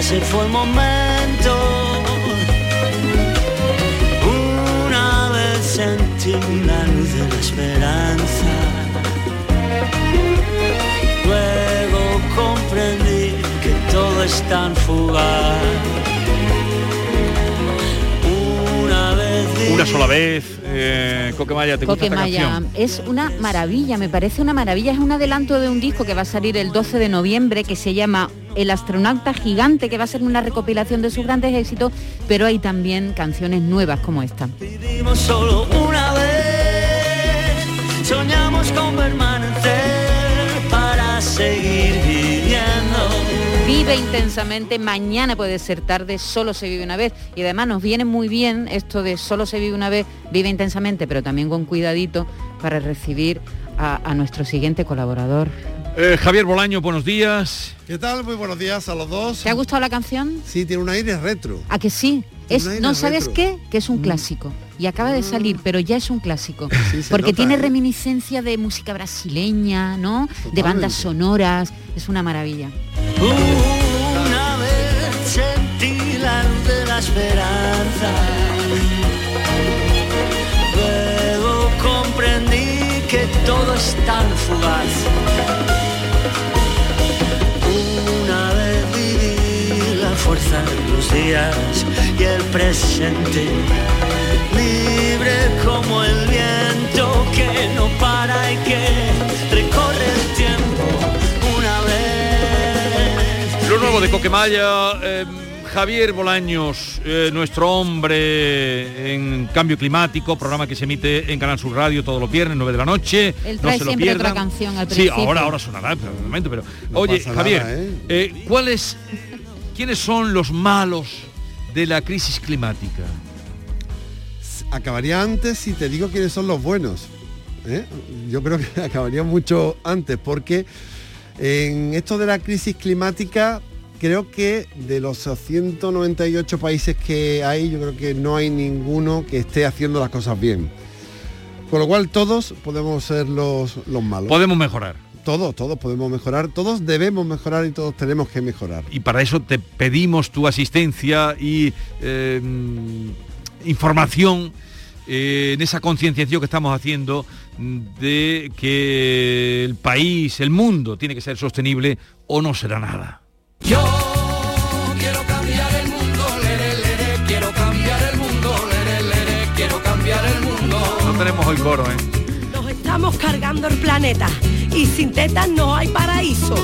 Ya se fue el momento. Una vez sentí la luz de la esperanza. Luego comprendí que todo es tan fugaz. Una vez Una sola vez, eh, Coquemaya, ¿te gusta esta Coquemaya canción? es una maravilla, me parece una maravilla. Es un adelanto de un disco que va a salir el 12 de noviembre que se llama El astronauta gigante, que va a ser una recopilación de sus grandes éxitos, pero hay también canciones nuevas como esta. vivimos solo una vez, soñamos con permanecer para seguir viviendo. Vive intensamente, mañana puede ser tarde, solo se vive una vez. Y además nos viene muy bien esto de solo se vive una vez, vive intensamente, pero también con cuidadito para recibir a, a nuestro siguiente colaborador. Eh, Javier Bolaño, buenos días. ¿Qué tal? Muy buenos días a los dos. ¿Te ha gustado la canción? Sí, tiene un aire retro. ¿A que sí? Es, no sabes retro. qué, que es un clásico. Y acaba de salir, pero ya es un clásico. Porque nota, tiene ¿eh? reminiscencia de música brasileña, ¿no? De bandas sonoras. Es una maravilla. Una vez sentí la luz de la esperanza. Luego comprendí que todo es tan fugaz. Fuerza los días y el presente. Libre como el viento que no para y que recorre el tiempo. Una vez Lo nuevo de Coquemaya, eh, Javier Bolaños, eh, nuestro hombre en cambio climático, programa que se emite en Canal Sur Radio todos los viernes, 9 de la noche. Él no trae se lo siempre pierdan. otra canción al Sí, principio. ahora, ahora sonará, pero pero. No Oye, pasa Javier, nada, ¿eh? eh, ¿cuáles, ¿quiénes son los malos de la crisis climática? Acabaría antes si te digo quiénes son los buenos. ¿eh? Yo creo que acabaría mucho antes porque en esto de la crisis climática creo que de los 198 países que hay, yo creo que no hay ninguno que esté haciendo las cosas bien. Con lo cual todos podemos ser los, los malos. Podemos mejorar. Todos, todos podemos mejorar, todos debemos mejorar y todos tenemos que mejorar. Y para eso te pedimos tu asistencia y eh, información eh, en esa concienciación que estamos haciendo de que el país, el mundo, tiene que ser sostenible o no será nada. Yo quiero cambiar el mundo, lere, lere, quiero cambiar el mundo, lere, quiero cambiar el mundo. No tenemos hoy coro, ¿eh? Estamos cargando el planeta y sin tetas no hay paraíso,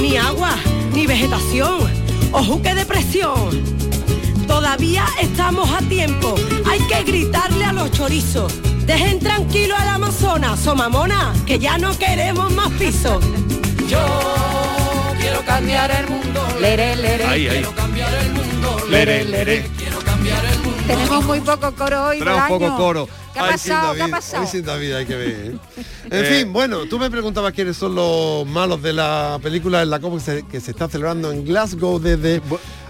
ni agua, ni vegetación, ojo que depresión. Todavía estamos a tiempo, hay que gritarle a los chorizos. Dejen tranquilo al Amazonas, somamona, que ya no queremos más pisos. Yo quiero cambiar el mundo, Lere, lere. Ahí, ahí. quiero cambiar el mundo, Lere, lere. quiero cambiar el mundo. Tenemos muy poco coro hoy, Trae un poco coro. ¿Qué ha Ay, sin pasado? ¿Qué ha David, pasado? ay, sin David hay que ver. ¿eh? En Eh, fin, bueno, tú me preguntabas quiénes son los malos de la película en la COP que se, que se está celebrando en Glasgow desde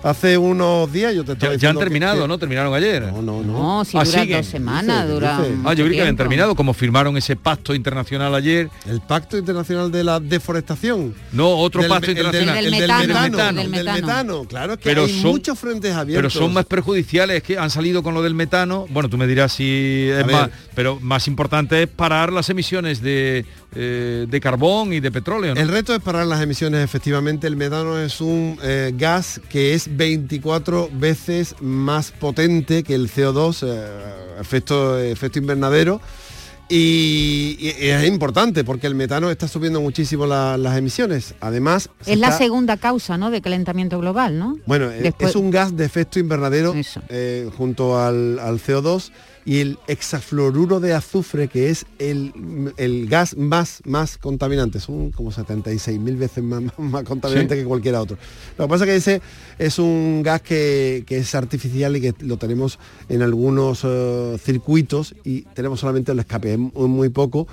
Hace unos días yo te estaba Ya, ya han terminado, que- ¿no? Terminaron ayer. No, no, no. No, si Ah, dura siguen. dos semanas, Dice, dura. dice. Ah, yo creí que habían terminado, como firmaron ese pacto internacional ayer. El Pacto Internacional de la Deforestación. No, otro Del- pacto el del- internacional. El del el metano, del metano, el el del metano. metano. Claro, es que Pero hay son- muchos frentes Pero abiertos. son más perjudiciales que han salido con lo del metano. Bueno, tú me dirás si es más, pero más importante es parar las emisiones de, eh, de carbón y de petróleo. ¿no? El reto es parar las emisiones, efectivamente. El metano es un eh, gas que es 24 veces más potente que el CO2, eh, efecto, efecto invernadero. Y, es importante porque el metano está subiendo muchísimo la- las emisiones. Además, se Es la segunda causa, ¿no? De calentamiento global, ¿no? Bueno, Después- es un gas de efecto invernadero eh, junto al, al CO2 y el hexafluoruro de azufre, que es el, el gas más, más contaminante. Son como 76.000 veces más, más, contaminante Sí. que cualquier otro. Lo que pasa es que ese es un gas que, que es artificial y que lo tenemos en algunos eh, circuitos y tenemos solamente el escape, es muy poco,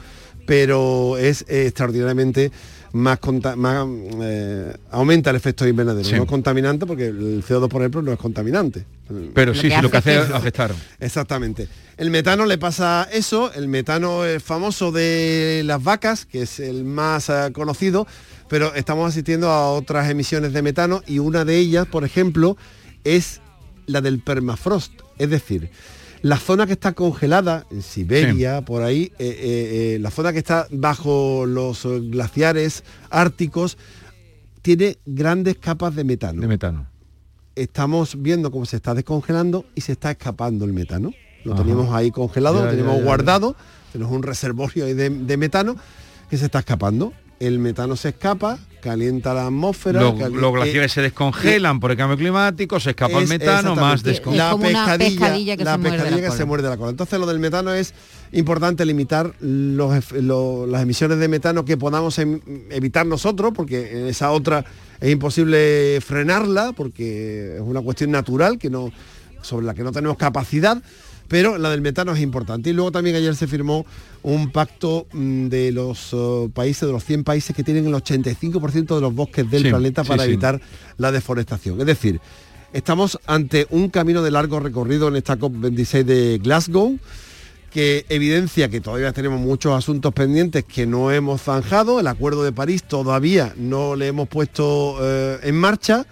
pero es eh, extraordinariamente más, más eh, aumenta el efecto invernadero, Sí. no es contaminante porque el CO2 por ejemplo no es contaminante. Pero Lo sí, que sí, lo que hace hace es afectar. Exactamente. El metano le pasa eso, el metano es famoso de las vacas, que es el más eh, conocido, pero estamos asistiendo a otras emisiones de metano y una de ellas, por ejemplo, es la del permafrost, es decir, la zona que está congelada, en Siberia, por ahí, eh, eh, eh, la zona que está bajo los glaciares árticos, tiene grandes capas de metano De metano. estamos viendo cómo se está descongelando y se está escapando el metano. Lo Ajá. teníamos ahí congelado, Ya, lo tenemos ya, ya. guardado, tenemos un reservorio de metano que se está escapando. El metano se escapa, calienta la atmósfera. Los, cali- los glaciares eh, se descongelan por el cambio climático, se escapa el metano, más como una pescadilla que la se muerde la pescadilla que cola. se muerde la cola. Entonces lo del metano es importante limitar los lo- las emisiones de metano que podamos em- evitar nosotros, porque en esa otra es imposible frenarla, porque es una cuestión natural que no, sobre la que no tenemos capacidad. Pero la del metano es importante. Y luego también ayer se firmó un pacto mm, de los eh, países, de los 100 países que tienen el 85% de los bosques del Sí, planeta para sí. evitar la deforestación. Es decir, estamos ante un camino de largo recorrido en esta COP26 de Glasgow que evidencia que todavía tenemos muchos asuntos pendientes que no hemos zanjado, el Acuerdo de París todavía no le hemos puesto eh, en marcha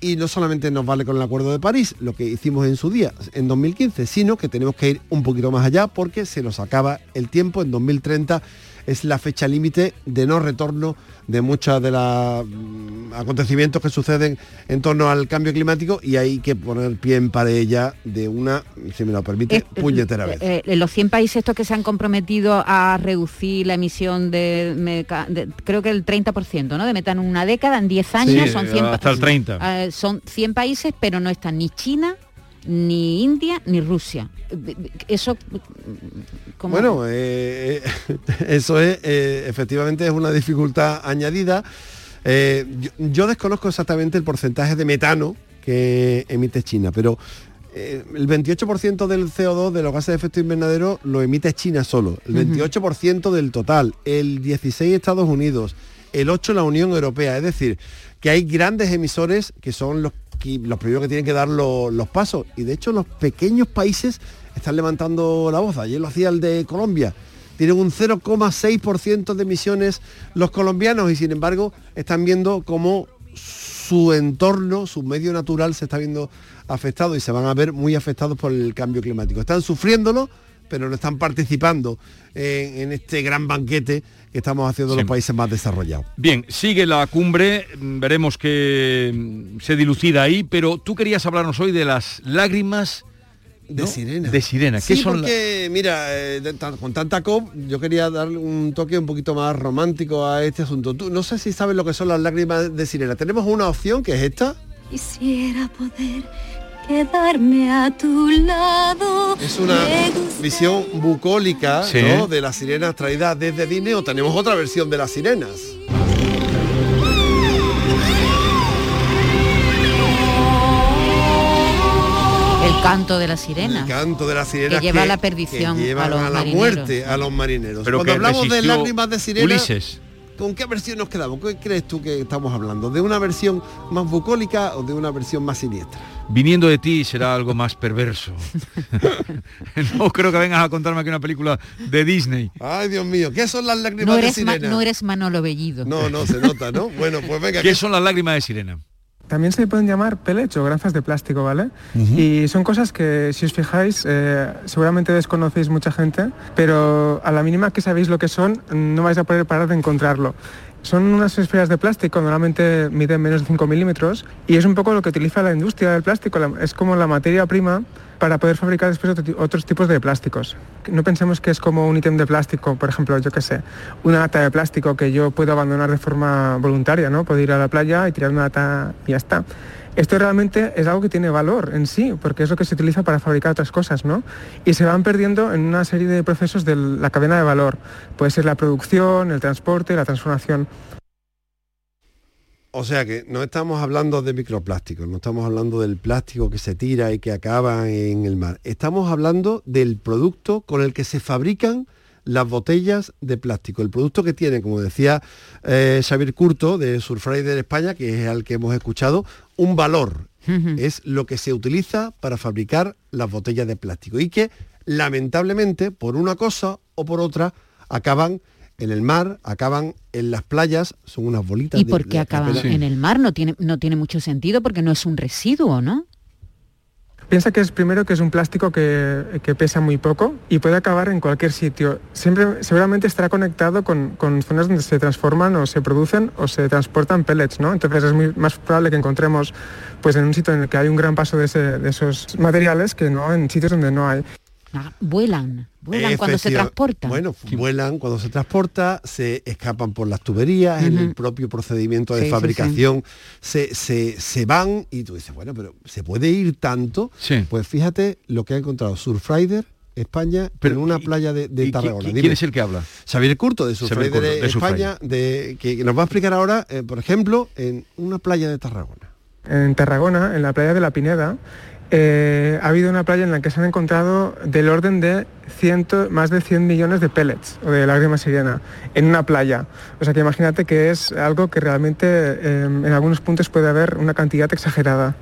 y no solamente nos vale con el Acuerdo de París, lo que hicimos en su día, en 2015, sino que tenemos que ir un poquito más allá porque se nos acaba el tiempo, en 2030 es la fecha límite de no retorno de muchos de los mm, acontecimientos que suceden en torno al cambio climático y hay que poner pie en pared ya de una, si me lo permite, Eh, puñetera vez. eh, eh, los 100 países estos que se han comprometido a reducir la emisión de, meca- de- creo que el 30%, ¿no? De metano en una década, en 10 años, Sí, son 100 pa- hasta el 30. Eh, son 100 países, pero no están ni China, ni India, ni Rusia. Eso ¿cómo? Bueno, eh, eh, eso es, eh, efectivamente es una dificultad añadida. Eh, yo, yo desconozco exactamente el porcentaje de metano que emite China, pero el 28% del CO2 de los gases de efecto invernadero lo emite China solo, el 28% del total, el 16 Estados Unidos, el 8 la Unión Europea, es decir, que hay grandes emisores que son los, los primeros que tienen que dar lo- los pasos. Y de hecho los pequeños países están levantando la voz, ayer lo hacía el de Colombia, tienen un 0,6% de emisiones los colombianos y sin embargo están viendo cómo su entorno, su medio natural se está viendo afectado y se van a ver muy afectados por el cambio climático. Están sufriéndolo, pero no están participando en, en este gran banquete que estamos haciendo Sí. los países más desarrollados. Bien, sigue la cumbre, mm, veremos que mm, se dilucida ahí, pero tú querías hablarnos hoy de las lágrimas De ¿no? sirena. De sirena. ¿Qué Sí, son la- porque, mira, eh, de tan- con tanta COP, yo quería darle un toque un poquito más romántico a este asunto. Tú, no sé si sabes lo que son las lágrimas de sirena. Tenemos una opción que es esta. Quisiera poder quedarme a tu lado. Es una visión bucólica Sí. ¿no? de las sirenas traídas desde Disney o tenemos otra versión de las sirenas. el canto de la sirena. El canto de las sirenas Que lleva a la perdición que llevan a los la marineros. muerte a los marineros. Pero Cuando hablamos de lágrimas de sirena, Ulises. ¿con qué versión nos quedamos? ¿Qué crees tú que estamos hablando? ¿De una versión más bucólica o de una versión más siniestra? Viniendo de ti será algo más perverso. no creo que vengas a contarme aquí una película de Disney. Ay, Dios mío, ¿qué son las lágrimas No de sirena? no eres Manolo Bellido. No, no, se nota, ¿no? Bueno, pues venga. ¿Qué son las lágrimas de sirena? También se le pueden llamar pellets o granzas de plástico, ¿vale? Y son cosas que, si os fijáis, eh, seguramente desconocéis mucha gente, pero a la mínima que sabéis lo que son, no vais a poder parar de encontrarlo. Son unas esferas de plástico, normalmente miden menos de 5 milímetros, y es un poco lo que utiliza la industria del plástico, es como la materia prima para poder fabricar después otros tipos de plásticos. No pensemos que es como un ítem de plástico, por ejemplo, yo qué sé, una lata de plástico que yo puedo abandonar de forma voluntaria, ¿no? Puedo ir a la playa y tirar una lata y ya está. Esto realmente es algo que tiene valor en sí, porque es lo que se utiliza para fabricar otras cosas, ¿no? Y se van perdiendo en una serie de procesos de la cadena de valor. Puede ser la producción, el transporte, la transformación. O sea que no estamos hablando de microplásticos, no estamos hablando del plástico que se tira y que acaba en el mar. Estamos hablando del producto con el que se fabrican las botellas de plástico. El producto que tiene, como decía eh, Xavier Curto de Surfrider España, que es al que hemos escuchado, un valor. Es lo que se utiliza para fabricar las botellas de plástico y que lamentablemente por una cosa o por otra acaban en el mar, acaban en las playas, son unas bolitas ¿Y por qué de- acaban de- en el mar? No tiene, no tiene mucho sentido porque no es un residuo, ¿no? Piensa que es primero que es un plástico que, que pesa muy poco y puede acabar en cualquier sitio. Siempre, seguramente estará conectado con, con zonas donde se transforman o se producen o se transportan pellets, ¿no? Entonces es muy más probable que encontremos pues en un sitio en el que hay un gran paso de, ese- de esos materiales que no en sitios donde no hay. Ah, vuelan, vuelan cuando se transportan. Bueno, vuelan cuando se transporta, se escapan por las tuberías, en el propio procedimiento de Sí, sí, fabricación Se, se- se van y tú dices, bueno, pero ¿se puede ir tanto? Sí. Pues fíjate lo que ha encontrado Surfrider, España, en una playa de, de ¿Y qui- Tarragona. ¿Quién es el que habla? Xavier Curto de Surfrider Curto, de España, de, que, que nos va a explicar ahora, eh, por ejemplo, en una playa de Tarragona. En Tarragona, en la playa de la Pineda, eh, ha habido una playa en la que se han encontrado del orden de ciento, más de 100 millones de pellets o de lágrima sirena en una playa. O sea que imagínate que es algo que realmente eh, en algunos puntos puede haber una cantidad exagerada.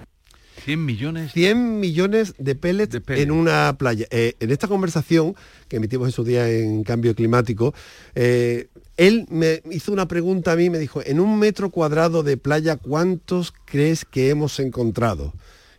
100 millones. 100 millones de pellets, en una playa. Eh, en esta conversación que emitimos en su día en cambio climático, eh, él me hizo una pregunta a mí, me dijo, en un metro cuadrado de playa, ¿cuántos crees que hemos encontrado?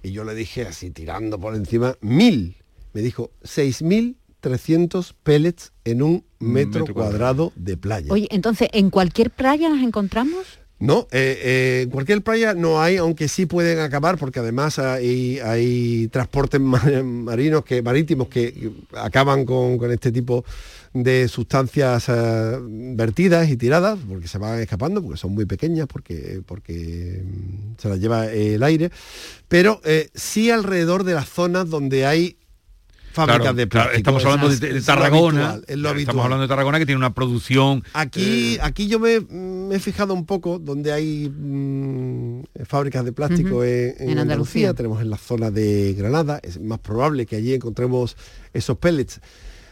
Y yo le dije así, tirando por encima, mil. Me dijo, 6.300 pellets en un metro, metro cuadrado de playa. Oye, entonces, ¿en cualquier playa las encontramos? No, eh, eh, en cualquier playa no hay, aunque sí pueden acabar, porque además hay, hay transportes ma- marinos que, marítimos que acaban con, con este tipo de sustancias eh, vertidas y tiradas, porque se van escapando, porque son muy pequeñas, porque, porque mm, se las lleva el aire, pero eh, sí alrededor de las zonas donde hay fábricas Claro, de claro, plástico. estamos hablando Es- de, de es lo Tarragona. habitual, es lo Claro, habitual. Estamos hablando de Tarragona que tiene una producción. Aquí, eh, aquí yo me, me he fijado un poco donde hay mm, fábricas de plástico Ujú. en, en En Andalucía. Andalucía. tenemos en la zona de Granada, es más probable que allí encontremos esos pellets.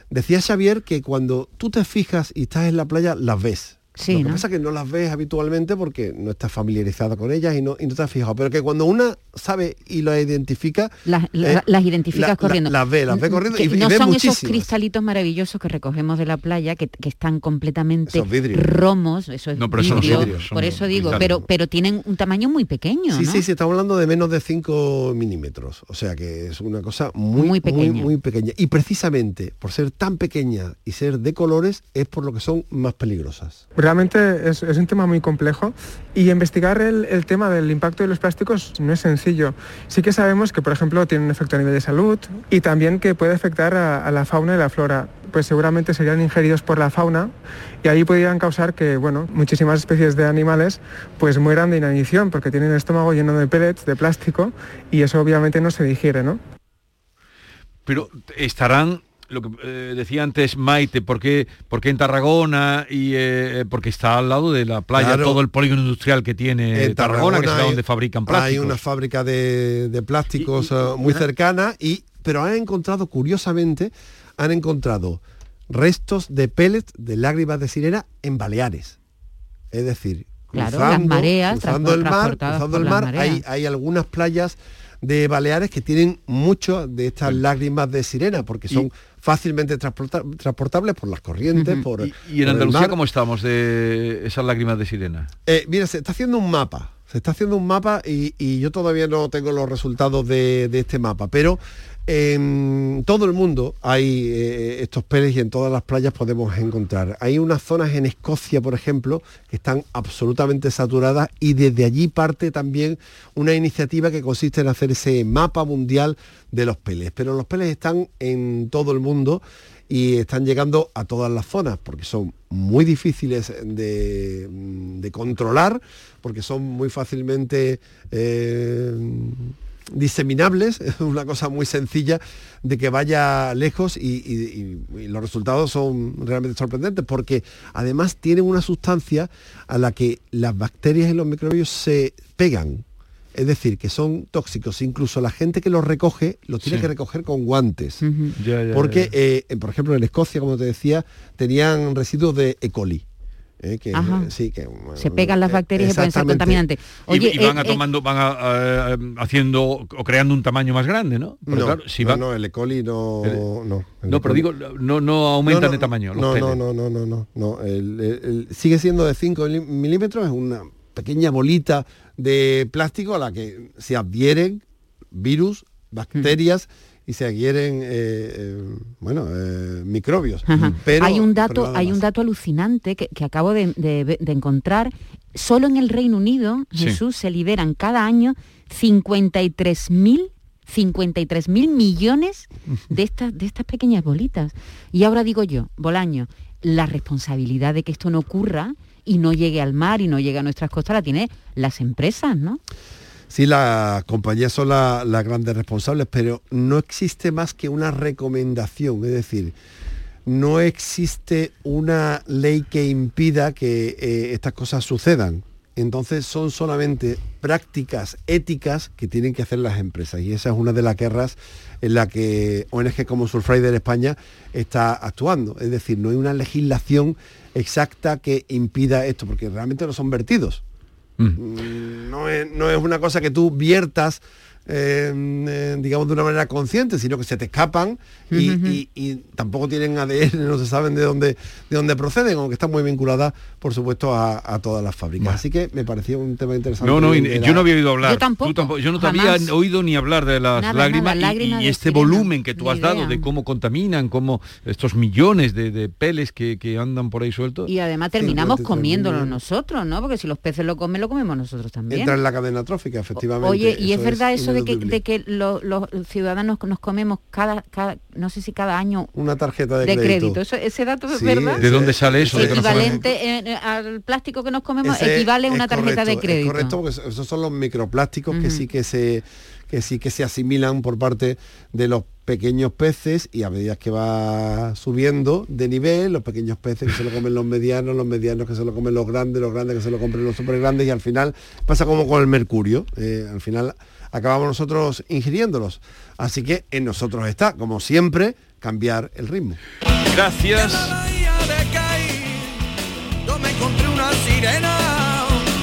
Decía Xavier que cuando tú te fijas y estás en la playa, las ves. Sí, Lo que ¿no? pasa es que no las ves habitualmente porque no estás familiarizada con ellas y no, y no te has fijado. Pero que cuando una sabe y las identifica, Las, la- eh, las identificas la- la- corriendo. las ve, las ve corriendo Que y, y no ve son esos cristalitos maravillosos que recogemos de la playa que, que están completamente Esos vidrios. romos, eso es No, pero no son vidrio, vidrios, son por eso digo, pero pero tienen un tamaño muy pequeño, Sí, ¿no? sí, sí, estamos hablando de menos de 5 milímetros. O sea que es una cosa muy, Muy muy pequeña. Muy, pequeña. Y precisamente por ser tan pequeña y ser de colores es por lo que son más peligrosas. Realmente es, un tema muy complejo y investigar el, tema del impacto de los plásticos no es sencillo. Sí que sabemos que, por ejemplo, tiene un efecto a nivel de salud y también que puede afectar a, a la fauna y la flora. Pues seguramente serían ingeridos por la fauna y ahí podrían causar que, bueno, muchísimas especies de animales pues mueran de inanición porque tienen el estómago lleno de pellets, de plástico y eso obviamente no se digiere, ¿no? Pero estarán, lo que eh, decía antes Maite, ¿por qué, por qué en Tarragona? y eh, Porque está al lado de la playa, Claro. todo el polígono industrial que tiene En Tarragona, que es hay- donde fabrican plásticos. Hay una fábrica de, de plásticos eh, muy cercana, y, pero han encontrado, curiosamente, han encontrado restos de pellets de lágrimas de sirena en Baleares. Es decir, Claro, las mareas, cruzando el mar, cruzando el mar, hay, hay algunas playas de Baleares que tienen mucho de estas lágrimas de sirena, porque son fácilmente transporta- transportables por las corrientes, por ¿Y, en Andalucía mar. cómo estamos de esas lágrimas de sirena? Eh, mira, se está haciendo un mapa. Se está haciendo un mapa y, y yo todavía no tengo los resultados de, de este mapa, pero en todo el mundo hay eh, estos peles y en todas las playas podemos encontrar. Hay unas zonas en Escocia, por ejemplo, que están absolutamente saturadas y desde allí parte también una iniciativa que consiste en hacer ese mapa mundial de los peles. Pero los peles están en todo el mundo y están llegando a todas las zonas porque son muy difíciles de, de controlar, porque son muy fácilmente eh, diseminables, es una cosa muy sencilla de que vaya lejos y, y- y- y los resultados son realmente sorprendentes porque además tienen una sustancia a la que las bacterias y los microbios se pegan. Es decir, que son tóxicos. Incluso la gente que los recoge los tiene Sí. que recoger con guantes. Ya, ya, Porque, ya. eh, por ejemplo, en Escocia, como te decía, tenían residuos de E. coli. Eh, que, Ajá. sí, que, Se pegan las eh, bacterias y pueden ser exactamente. contaminantes. Y- Oye, y, van eh, a eh, tomando, van a, eh, haciendo o creando un tamaño más grande, ¿no? Claro, si no, no, el E. coli no... El- no, el no, E. pero digo, no, no aumentan No, no, de tamaño los no, peles. no, no, no, no, no, no. El- el- el- sigue siendo de 5 milímetros, es una pequeña bolita de plástico a la que se adhieren virus, bacterias y se adhieren, eh, eh, bueno, eh, microbios. Ajá. Pero, hay un dato, hay un dato alucinante que, que acabo de, de- de encontrar. Solo en el Reino Unido, Sí. Jesús, se liberan cada año 53.000 53 mil millones de estas, de estas pequeñas bolitas. Y ahora digo yo, Bolaño, la responsabilidad de que esto no ocurra y no llegue al mar y no llegue a nuestras costas la tienen las empresas, ¿no? Sí, las compañías son la- las grandes responsables, pero no existe más que una recomendación, es decir, no existe una ley que impida que eh, estas cosas sucedan. Entonces son solamente prácticas éticas que tienen que hacer las empresas y esa es una de las guerras en la que ONG como Surfrider España está actuando. Es decir, no hay una legislación exacta que impida esto, porque realmente no son vertidos. Mm, no es, no es una cosa que tú viertas, eh, eh, digamos, de una manera consciente, sino que se te escapan y, Ujú. y- y tampoco tienen ADN, no se saben de dónde, de dónde proceden, aunque están muy vinculadas, por supuesto, a, a todas las fábricas. Bueno. Así que me pareció un tema interesante. No, no, y- de la- yo no había oído hablar. Yo tampoco, Tú yo no te jamás. había oído ni hablar de las Nada, lágrimas, nada, y- este volumen que tú has dado de cómo contaminan, cómo estos millones de, de peles que, que andan por ahí sueltos. Y además terminamos 53.000 comiéndolo nosotros, ¿no? Porque si los peces lo comen, lo comemos nosotros también. Entra en la cadena trófica, efectivamente. Oye, y es verdad eso de que, ineludible. de que lo- los ciudadanos nos comemos cada, cada, no sé si cada año Una tarjeta de, de, crédito. crédito. Eso, ese dato es Sí, verdad. ¿De dónde sale eso? de que nos comemos? Equivalente eh, al plástico que nos comemos, Ese equivale a una tarjeta correcto, de crédito. Es correcto, porque esos son los microplásticos que sí que se que sí que se asimilan por parte de los pequeños peces y a medida que va subiendo de nivel, los pequeños peces que se lo comen los medianos, los medianos que se lo comen los grandes, los grandes que se lo comen los super grandes y al final pasa como con el mercurio, eh, al final acabamos nosotros ingiriéndolos. Así que en nosotros está, como siempre, cambiar el ritmo. Gracias.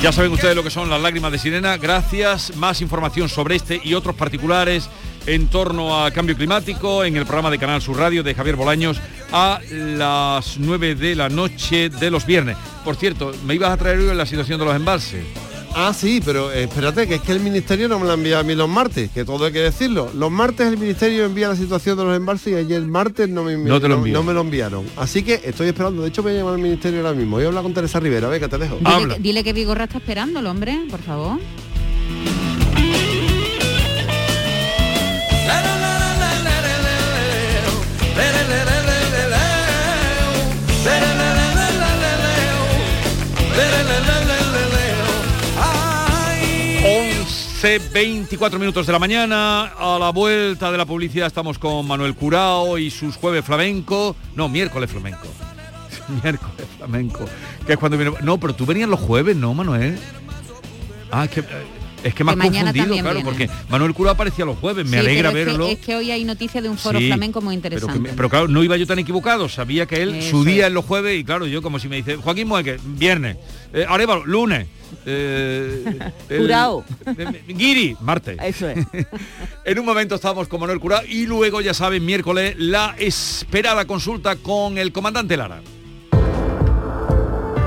Ya saben ustedes lo que son las lágrimas de sirena. Gracias. Más información sobre este y otros particulares en torno a cambio climático en el programa de Canal Sur Radio de Javier Bolaños a las 9 de la noche de los viernes. Por cierto, me ibas a traer hoy la situación de los embalses. Ah, sí, pero espérate, que es que el Ministerio no me lo envía a mí los martes, que todo hay que decirlo. Los martes el Ministerio envía la situación de los embalses y ayer martes no me, No te lo envió. no me lo enviaron. Así que estoy esperando. De hecho, voy a llamar al Ministerio ahora mismo. Voy a hablar con Teresa Rivera. Venga, te dejo. Dile Habla. que, dile que Vigorra está esperando el hombre, por favor. 11, 24 minutos de la mañana, a la vuelta de la publicidad estamos con Manuel Curao y sus jueves flamenco, no, miércoles flamenco, miércoles flamenco, que es cuando viene, no, pero tú venías los jueves, ¿no, Manuel? Ah, que, eh, Es que más mañana confundido, también claro, viene. porque Manuel Cura aparecía los jueves, me Sí, alegra pero es que- verlo. Es que, hoy hay noticia de un foro Sí, flamenco muy pero, que interesante. me- pero claro, no iba yo tan equivocado, sabía que él, su día es. es los jueves y claro, yo como si me dice, Joaquín Mueque, viernes, eh, Arevalo, lunes, eh, el- Curao. Guiri, martes. Eso es. En un momento estamos con Manuel Curao y luego, ya saben, miércoles, la esperada consulta con el comandante Lara.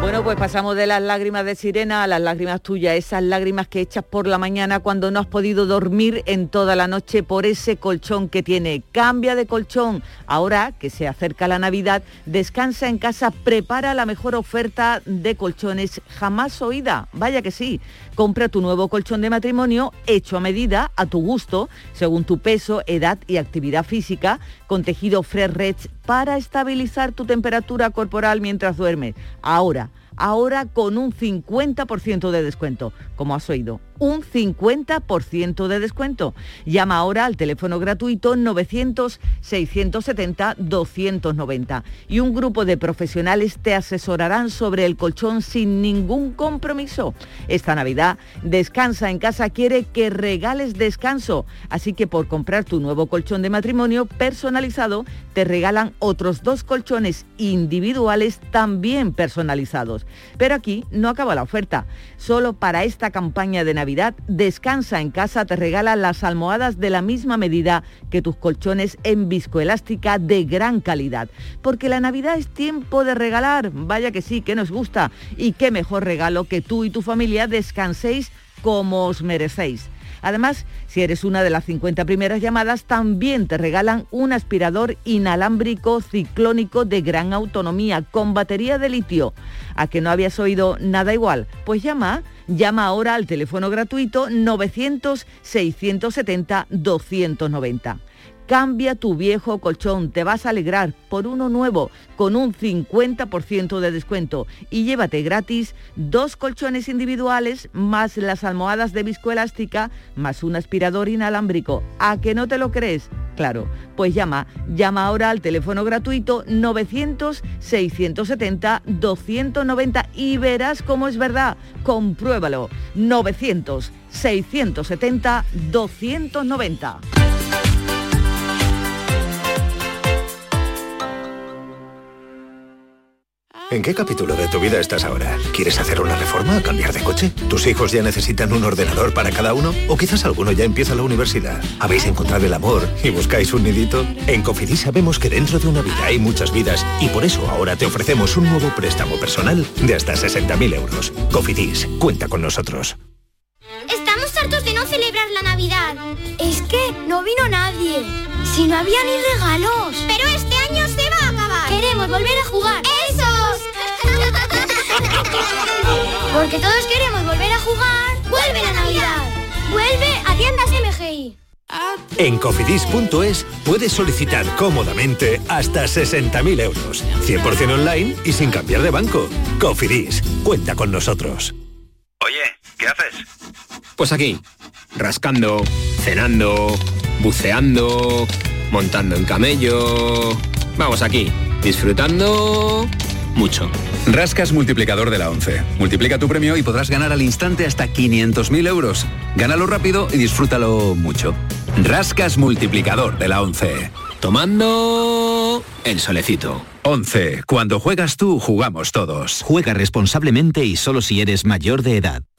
Bueno, pues pasamos de las lágrimas de sirena a las lágrimas tuyas, esas lágrimas que echas por la mañana cuando no has podido dormir en toda la noche por ese colchón que tiene. Cambia de colchón. Ahora que se acerca la Navidad, descansa en casa, prepara la mejor oferta de colchones jamás oída. Vaya que sí. Compra tu nuevo colchón de matrimonio hecho a medida, a tu gusto, según tu peso, edad y actividad física, con tejido Fresh para estabilizar tu temperatura corporal mientras duermes. Ahora, ahora con un 50% de descuento, como has oído, un 50% de descuento. Llama ahora al teléfono gratuito 900-670-290 y un grupo de profesionales te asesorarán sobre el colchón sin ningún compromiso. Esta Navidad, Descansa en casa quiere que regales descanso, así que por comprar tu nuevo colchón de matrimonio personalizado, te regalan otros dos colchones individuales también personalizados. Pero aquí no acaba la oferta. Solo para esta campaña de Navidad, Descansa en casa te regala las almohadas de la misma medida que tus colchones en viscoelástica de gran calidad. Porque la Navidad es tiempo de regalar, vaya que sí, que nos gusta. Y qué mejor regalo que tú y tu familia descanséis como os merecéis. Además, si eres una de las 50 primeras llamadas, también te regalan un aspirador inalámbrico ciclónico de gran autonomía con batería de litio. ¿A que no habías oído nada igual? Pues llama, llama ahora al teléfono gratuito 900-670-290. Cambia tu viejo colchón, te vas a alegrar por uno nuevo con un 50% de descuento y llévate gratis dos colchones individuales más las almohadas de viscoelástica más un aspirador inalámbrico. ¿A que no te lo crees? Claro, pues llama, llama ahora al teléfono gratuito 900-670-290 y verás cómo es verdad. Compruébalo. 900-670-290. ¿En qué capítulo de tu vida estás ahora? ¿Quieres hacer una reforma o cambiar de coche? ¿Tus hijos ya necesitan un ordenador para cada uno? ¿O quizás alguno ya empieza la universidad? ¿Habéis encontrado el amor y buscáis un nidito? En Cofidis sabemos que dentro de una vida hay muchas vidas y por eso ahora te ofrecemos un nuevo préstamo personal de hasta 60.000 euros. Cofidis, cuenta con nosotros. Estamos hartos de no celebrar la Navidad. Es que no vino nadie. Si no había ni regalos. Pero este año se va a acabar. Queremos volver a jugar. ¡Esos! Porque todos queremos volver a jugar. ¡Vuelve la Navidad! ¡Vuelve a tiendas MGI! En cofidis.es puedes solicitar cómodamente hasta 60.000 euros. 100% online y sin cambiar de banco. Cofidis, cuenta con nosotros. Oye, ¿qué haces? Pues aquí, rascando, cenando, buceando, montando en camello. Vamos aquí, disfrutando mucho. Rascas multiplicador de la 11. Multiplica tu premio y podrás ganar al instante hasta 500.000 euros. Gánalo rápido y disfrútalo mucho. Rascas multiplicador de la 11. Tomando el solecito. 11. Cuando juegas tú, jugamos todos. Juega responsablemente y solo si eres mayor de edad.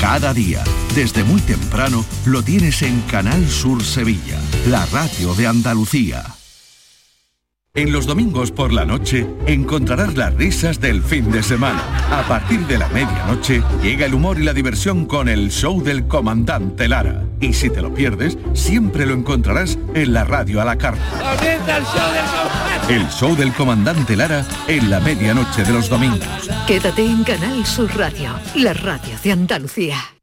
Cada día, desde muy temprano, lo tienes en Canal Sur Sevilla, la radio de Andalucía. En los domingos por la noche encontrarás las risas del fin de semana. A partir de la medianoche llega el humor y la diversión con el show del comandante Lara. Y si te lo pierdes, siempre lo encontrarás en la radio a la carta. El show del comandante Lara en la medianoche de los domingos. Quédate en Canal Sur Radio, la radio de Andalucía.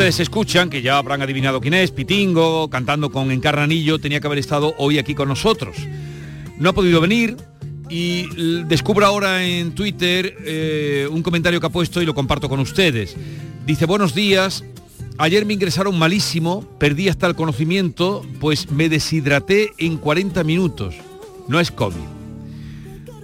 Ustedes escuchan, que ya habrán adivinado quién es, Pitingo, cantando con Encarnanillo, tenía que haber estado hoy aquí con nosotros. No ha podido venir y descubro ahora en Twitter eh, un comentario que ha puesto y lo comparto con ustedes. Dice, buenos días, ayer me ingresaron malísimo, perdí hasta el conocimiento, pues me deshidraté en 40 minutos. No es COVID.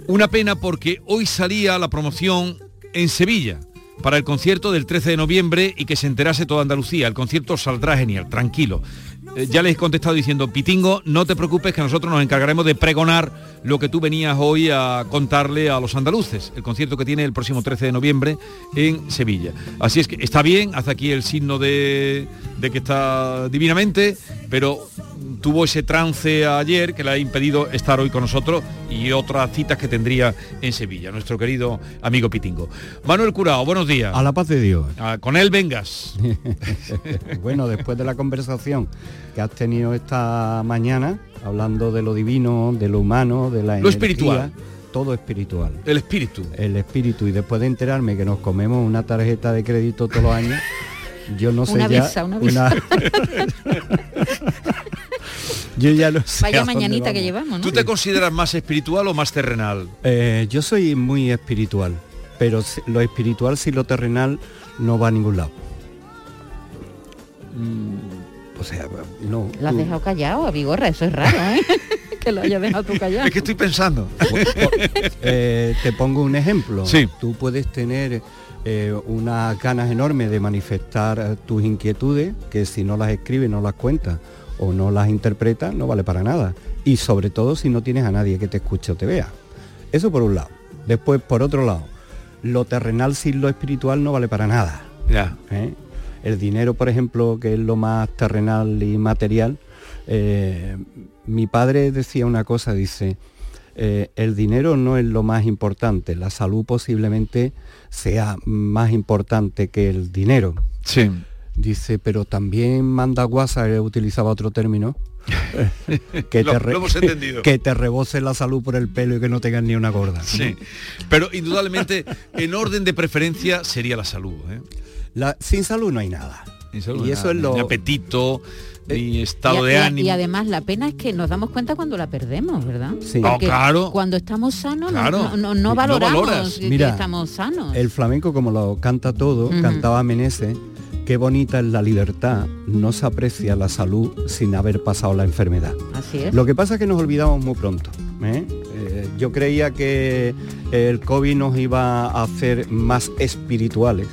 Una pena porque hoy salía la promoción en Sevilla para el concierto del 13 de noviembre y que se enterase toda Andalucía. El concierto saldrá genial, tranquilo. Eh, ya les he contestado diciendo, Pitingo, no te preocupes que nosotros nos encargaremos de pregonar lo que tú venías hoy a contarle a los andaluces, el concierto que tiene el próximo 13 de noviembre en Sevilla. Así es que está bien, hace aquí el signo de, de que está divinamente, pero tuvo ese trance ayer que le ha impedido estar hoy con nosotros y otras citas que tendría en Sevilla, nuestro querido amigo Pitingo. Manuel Curao, buenos días. A la paz de Dios. Ah, con él vengas. bueno, después de la conversación que has tenido esta mañana, hablando de lo divino, de lo humano, de la Lo energía, espiritual. todo espiritual. El espíritu. El espíritu. Y después de enterarme que nos comemos una tarjeta de crédito todos los años, yo no sé Una ya... visa, una visa. yo ya no sé. Vaya mañanita que vamos. llevamos, ¿no? ¿Tú te consideras más espiritual o más terrenal? Eh, yo soy muy espiritual, pero lo espiritual si lo terrenal no va a ningún lado. O sea, no. Lo has tú- dejado callado, a Vigorra, eso es raro, ¿eh? que lo hayas dejado tú callado. Es que estoy pensando. Eh, te pongo un ejemplo. Sí. Tú puedes tener eh, unas ganas enormes de manifestar eh, tus inquietudes, que si no las escribes, no las cuentas o no las interpretas, no vale para nada. Y sobre todo si no tienes a nadie que te escuche o te vea. Eso por un lado. Después, por otro lado, lo terrenal sin lo espiritual no vale para nada. Ya. ¿eh? El dinero, por ejemplo, que es lo más terrenal y material, eh, mi padre decía una cosa, dice, eh, el dinero no es lo más importante, la salud posiblemente sea más importante que el dinero. Sí. Dice, pero también manda guasa, utilizaba otro término, que, Lo- te re- lo hemos entendido. que te rebose la salud por el pelo y que no tengas ni una gorda. Sí. Pero indudablemente, en orden de preferencia, sería la salud. ¿eh? La- sin salud no hay nada. Sin salud, Y nada, eso es lo- Ni apetito, ni Y, estado de y ánimo. y además la pena es que nos damos cuenta cuando la perdemos, ¿verdad? Sí. Claro. Cuando estamos sanos no- Claro. no, no- no No valoramos valoras. que, que Mira, estamos sanos. El flamenco, como lo canta todo, cantaba Meneses, qué bonita es la libertad, no se aprecia la salud sin haber pasado la enfermedad. Así es. Lo que pasa es que nos olvidamos muy pronto. ¿eh? Eh, yo creía que el COVID nos iba a hacer más espirituales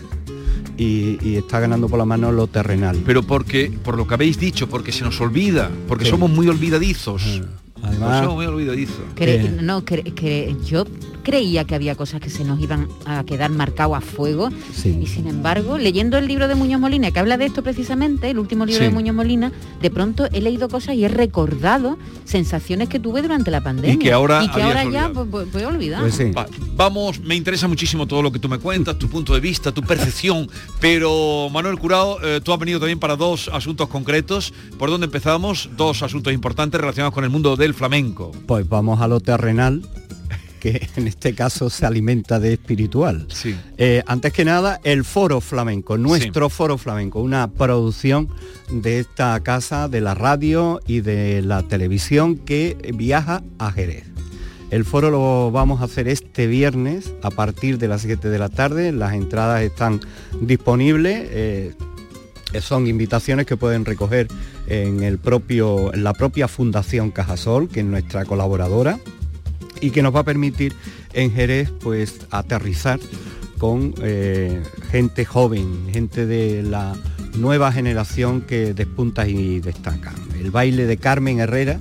y, y está ganando por la mano lo terrenal. Pero porque, por lo que habéis dicho, porque se nos olvida, porque somos muy olvidadizos. Además- somos muy olvidadizos. Cre- no, cre- cre- yo creía que había cosas que se nos iban a quedar marcados a fuego y sin embargo, leyendo el libro de Muñoz Molina, que habla de esto precisamente, el último libro Sí. de Muñoz Molina, de pronto he leído cosas y he recordado sensaciones que tuve durante la pandemia. Y que ahora y que ahora ya olvidado. pues, pues, pues. Va, vamos, me interesa muchísimo todo lo que tú me cuentas, tu punto de vista, tu percepción, pero Manuel Curao, eh, tú has venido también para dos asuntos concretos. ¿Por dónde empezamos? Dos asuntos importantes relacionados con el mundo del flamenco. Pues vamos a lo terrenal, que en este caso se alimenta de espiritual. Sí. Eh, antes que nada, el Foro Flamenco, nuestro Foro Flamenco, una producción de esta casa, de la radio y de la televisión que viaja a Jerez. El foro lo vamos a hacer este viernes a partir de las 7 de la tarde. Las entradas están disponibles. eh, son invitaciones que pueden recoger en, el propio, en la propia Fundación Cajasol, que es nuestra colaboradora y que nos va a permitir en Jerez pues aterrizar con eh, gente joven, gente de la nueva generación que despunta y destaca. El baile de Carmen Herrera,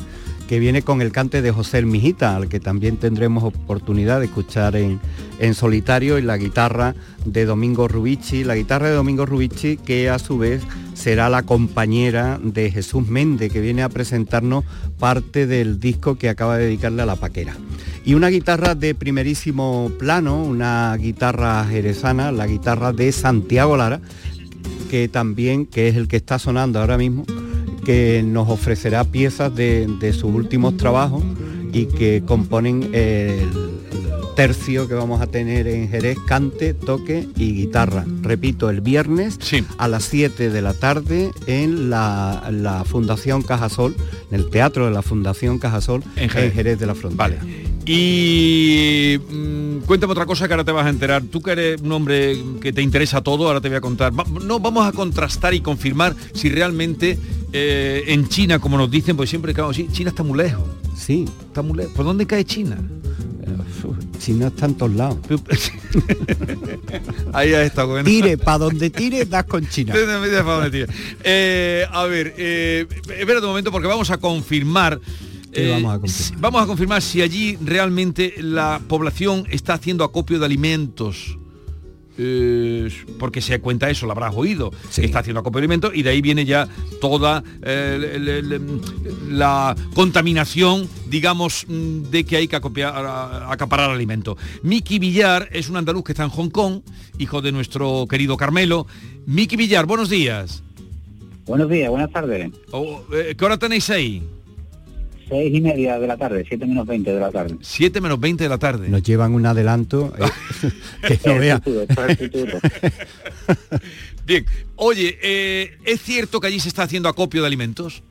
que viene con el cante de José El Mijita, al que también tendremos oportunidad de escuchar en, en solitario, y la guitarra de Domingo Rubici, la guitarra de Domingo Rubici, que a su vez será la compañera de Jesús Méndez, que viene a presentarnos parte del disco que acaba de dedicarle a la paquera. Y una guitarra de primerísimo plano, una guitarra jerezana, la guitarra de Santiago Lara, que también, que es el que está sonando ahora mismo, que nos ofrecerá piezas de, de sus últimos trabajos y que componen el tercio que vamos a tener en Jerez, cante, toque y guitarra. Repito, el viernes a las 7 de la tarde en la, la Fundación Cajasol, en el Teatro de la Fundación Cajasol, en Jerez, de la Frontera. Y mm, cuéntame otra cosa que ahora te vas a enterar. Tú que eres un hombre que te interesa todo, ahora te voy a contar. Va- no, vamos a contrastar y confirmar si realmente eh, en China, como nos dicen, pues siempre claro, China está muy lejos. Sí. Está muy lejos. ¿Por dónde cae China? China está en todos lados. Ahí ha estado bueno. Tire, para donde tire, das con China. Eh, a ver, eh, espera un momento porque vamos a confirmar. ¿Qué eh, vamos a confirmar? si- vamos a confirmar si allí realmente la población está haciendo acopio de alimentos. Eh, porque se cuenta eso, lo habrás oído, que está haciendo acopio de alimentos y de ahí viene ya toda eh, le- le- le- la contaminación, digamos, mm, de que hay que acopiar- a- acaparar alimento. Miki Villar es un andaluz que está en Hong Kong, hijo de nuestro querido Carmelo. Miki Villar, buenos días. Buenos días, buenas tardes. Oh, eh, ¿Qué hora tenéis ahí? Seis y media de la tarde, siete menos 20 de la tarde. 7 menos 20 de la tarde. Nos llevan un adelanto eh, que no vea. Bien, oye, eh, ¿es cierto que allí se está haciendo acopio de alimentos?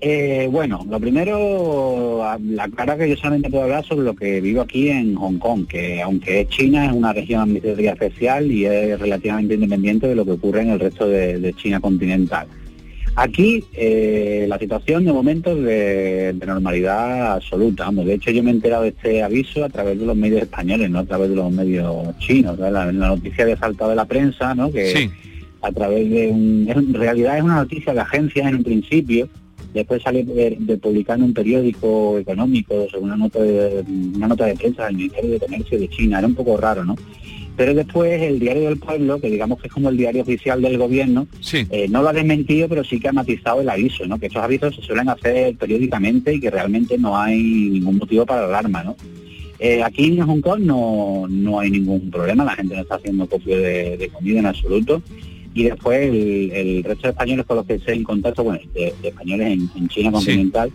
Eh, bueno, lo primero, la cara que yo solamente puedo hablar sobre lo que vivo aquí en Hong Kong, que aunque es China, es una región administrativa especial y es relativamente independiente de lo que ocurre en el resto de, de China continental. Aquí eh, la situación de momento es de, de normalidad absoluta. Vamos, de hecho yo me he enterado de este aviso a través de los medios españoles, no a través de los medios chinos. La, la noticia había saltado de la prensa, ¿no? Que Sí. a través de un... en realidad es una noticia de agencias en un principio, después sale de, de publicar en un periódico económico sobre una nota de, una nota de prensa del Ministerio de Comercio de China. Era un poco raro, ¿no? Pero después el Diario del Pueblo, que digamos que es como el diario oficial del gobierno, eh, no lo ha desmentido, pero sí que ha matizado el aviso, ¿no? Que estos avisos se suelen hacer periódicamente y que realmente no hay ningún motivo para alarma, ¿no? Eh, aquí en Hong Kong no, no hay ningún problema, la gente no está haciendo copio de, de comida en absoluto. Y después el, el resto de españoles con los que estoy en contacto, bueno, de, de españoles en, en China continental,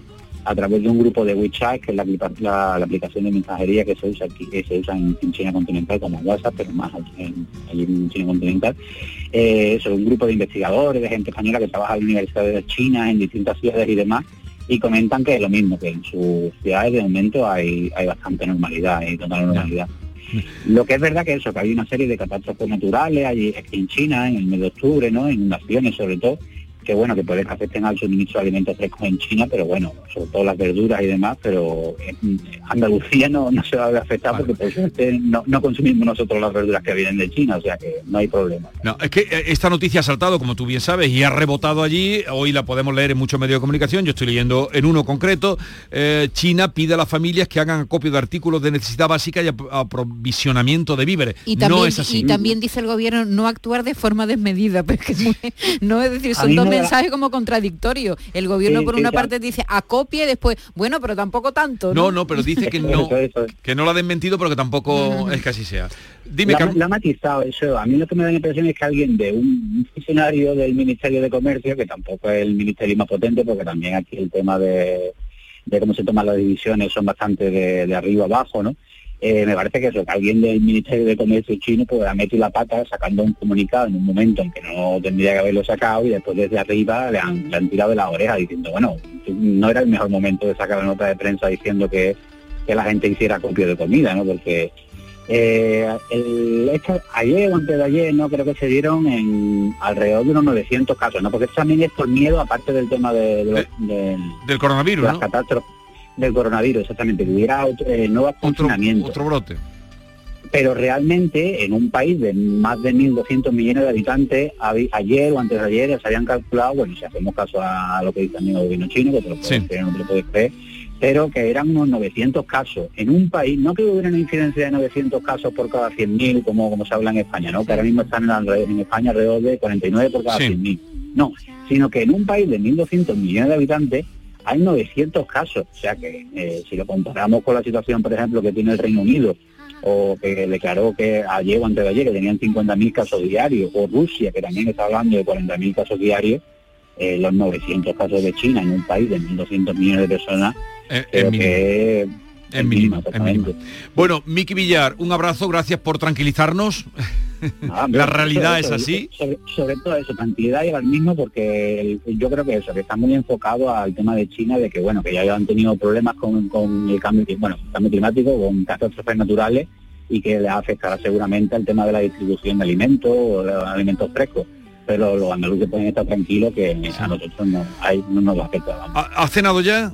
a través de un grupo de WeChat, que es la, aplica- la- la aplicación de mensajería que se usa aquí, que se usa en, en China continental como WhatsApp, pero más en, allí en China continental. Eh, eso, un grupo de investigadores, de gente española que trabaja en universidades de China, en distintas ciudades y demás, y comentan que es lo mismo, que en sus ciudades de momento hay, hay bastante normalidad, hay total normalidad. Lo que es verdad que eso, que hay una serie de catástrofes naturales allí en China, en el mes de octubre, ¿no? Inundaciones sobre todo, que bueno, que pueden que afecten al suministro de alimentos frescos en China, pero bueno, sobre todo las verduras y demás, pero en Andalucía no, no se va a ver afectada porque por suerte no, no consumimos nosotros las verduras que vienen de China, o sea que no hay problema. No, es que eh, esta noticia ha saltado, como tú bien sabes, y ha rebotado allí. Hoy la podemos leer en muchos medios de comunicación. Yo estoy leyendo en uno concreto. Eh, China pide a las familias que hagan acopio de artículos de necesidad básica y ap- aprovisionamiento de víveres. Y también, no es así. y también dice el gobierno no actuar de forma desmedida, pero es que es muy- no es decir, son dos me da- mensajes como contradictorios. El gobierno Sí, por sí, una ya. parte dice acopie y después, bueno, pero tampoco tanto. No, no, pero dice que no, Eso, eso. que no la ha desmentido, pero que tampoco es que así sea. Dime, la, la ha matizado eso. A mí lo que me da la impresión es que alguien de un, un funcionario del Ministerio de Comercio, que tampoco es el ministerio más potente, porque también aquí el tema de, de cómo se toman las divisiones son bastante de, de arriba abajo, ¿no? Eh, me parece que eso, que alguien del Ministerio de Comercio chino pues ha metido la pata sacando un comunicado en un momento en que no tendría que haberlo sacado y después desde arriba le han, le han tirado de la oreja diciendo, bueno, no era el mejor momento de sacar la nota de prensa diciendo que, que la gente hiciera copio de comida, ¿no? Porque eh, el, ayer o antes de ayer, no creo que se dieron en alrededor de unos 900 casos, ¿no? Porque también es por miedo, aparte del tema de, de los- del- Del coronavirus, las ¿no? catástrofes del coronavirus, exactamente, que hubiera otro, eh, nuevos confinamientos. Otro brote. Pero realmente en un país de más de 1.200 millones de habitantes, habi- ayer o antes de ayer se habían calculado, bueno, si hacemos caso a lo que dice también el gobierno chino, que te lo puedes creer, no te lo puedes creer, pero que eran unos 900 casos en un país, no que hubiera una incidencia de 900 casos por cada 100.000 como, como se habla en España, ¿no? que ahora mismo están en España alrededor de 49 por cada Sí. 100.000. No, sino que en un país de 1.200 millones de habitantes hay 900 casos. O sea que eh, si lo comparamos con la situación, por ejemplo, que tiene el Reino Unido, o que declaró que ayer o antes de ayer que tenían 50.000 casos diarios, o Rusia, que también está hablando de 40.000 casos diarios, eh, los 900 casos de China en un país de 1.200 millones de personas, Eh, creo que mínimo, es mínimo. Bueno, Miki Villar, un abrazo, gracias por tranquilizarnos. Ah, la realidad eso, es así. Sobre, sobre todo eso, tranquilidad y al mismo porque el- yo creo que eso, que está muy enfocado al tema de China, de que bueno, que ya han tenido problemas con, con el cambio, bueno, cambio climático, con catástrofes naturales y que le afectará seguramente al tema de la distribución de alimentos o de alimentos frescos. Pero los andaluces pueden estar tranquilos que a nosotros no, hay, no nos va a afectar. vamos. ¿Ha, ha cenado ya?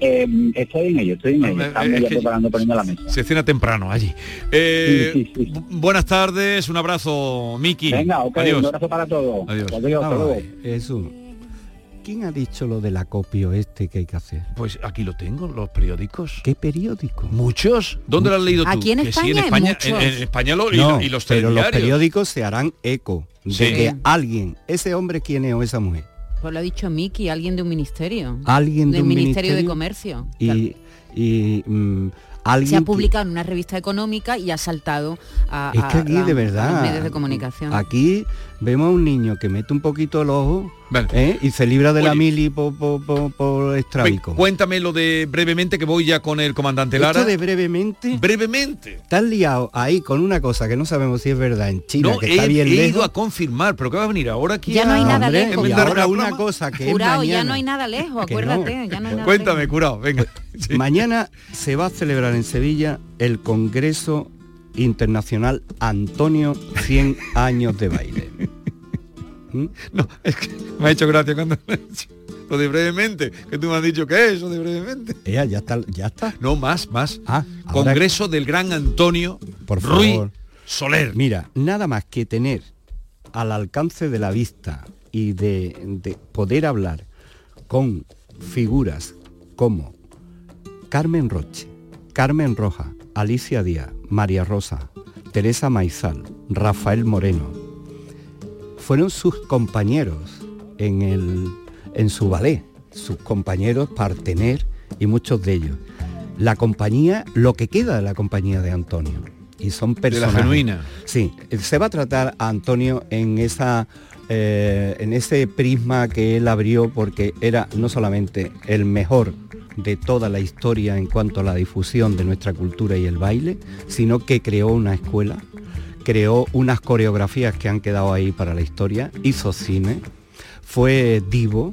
Eh, estoy en ello, estoy en ello. Estamos es ya preparando, poniendo la mesa. Se cena temprano allí. Eh, bu- Buenas tardes, un abrazo, Miki. Venga, ok, Adiós. un abrazo para todos. Adiós. Adiós, ver, Jesús, ¿quién ha dicho lo del acopio este que hay que hacer? Pues aquí lo tengo, los periódicos. ¿Qué periódico? Muchos. ¿Dónde lo has leído tú? Aquí en Que sí, en España España, en, en España lo- No, y los pero los periódicos se harán eco de Sí. que alguien, ese hombre quién es o esa mujer, Lo ha dicho Miki, alguien de un ministerio. alguien de del un Ministerio de ministerio Comercio. y, y, mm, alguien Se ha que- publicado en una revista económica y ha saltado a, Es a- que aquí a- de a verdad. los medios de comunicación. Aquí vemos a un niño que mete un poquito el ojo ¿eh? y se libra de la Oye. mili por, por, por, por estrábico. Cuéntame lo de brevemente que voy ya con el comandante Lara. Esto de brevemente. Brevemente. Estás liado ahí con una cosa que no sabemos si es verdad en China, No, que he, está bien he ido a confirmar, pero ¿qué va a venir ahora aquí? Ya no hay a- nada Hombre, lejos. y ahora una cosa que es ya mañana. no hay nada lejos, no. acuérdate, ya no hay nada Cuéntame, lejos. curado, venga. Mañana se va a celebrar en Sevilla el Congreso Internacional Antonio 100 años de baile. No, es que me ha hecho gracia cuando me ha dicho lo de brevemente, que tú me has dicho que es eso de brevemente. Ya, ya está, ya está. No, más, más. Ah, ahora- Congreso del gran Antonio Por Ruiz favor. Soler. Mira, nada más que tener al alcance de la vista y de, de poder hablar con figuras como Carmen Roche, Carmen Roja, Alicia Díaz, María Rosa, Teresa Maizal, Rafael Moreno, fueron sus compañeros en, el, en su ballet, sus compañeros Partener y muchos de ellos. La compañía, lo que queda de la compañía de Antonio. Y son la personajes. genuina. Sí, se va a tratar a Antonio en esa eh, en ese prisma que él abrió porque era no solamente el mejor de toda la historia en cuanto a la difusión de nuestra cultura y el baile, sino que creó una escuela, creó unas coreografías que han quedado ahí para la historia, hizo cine, fue divo,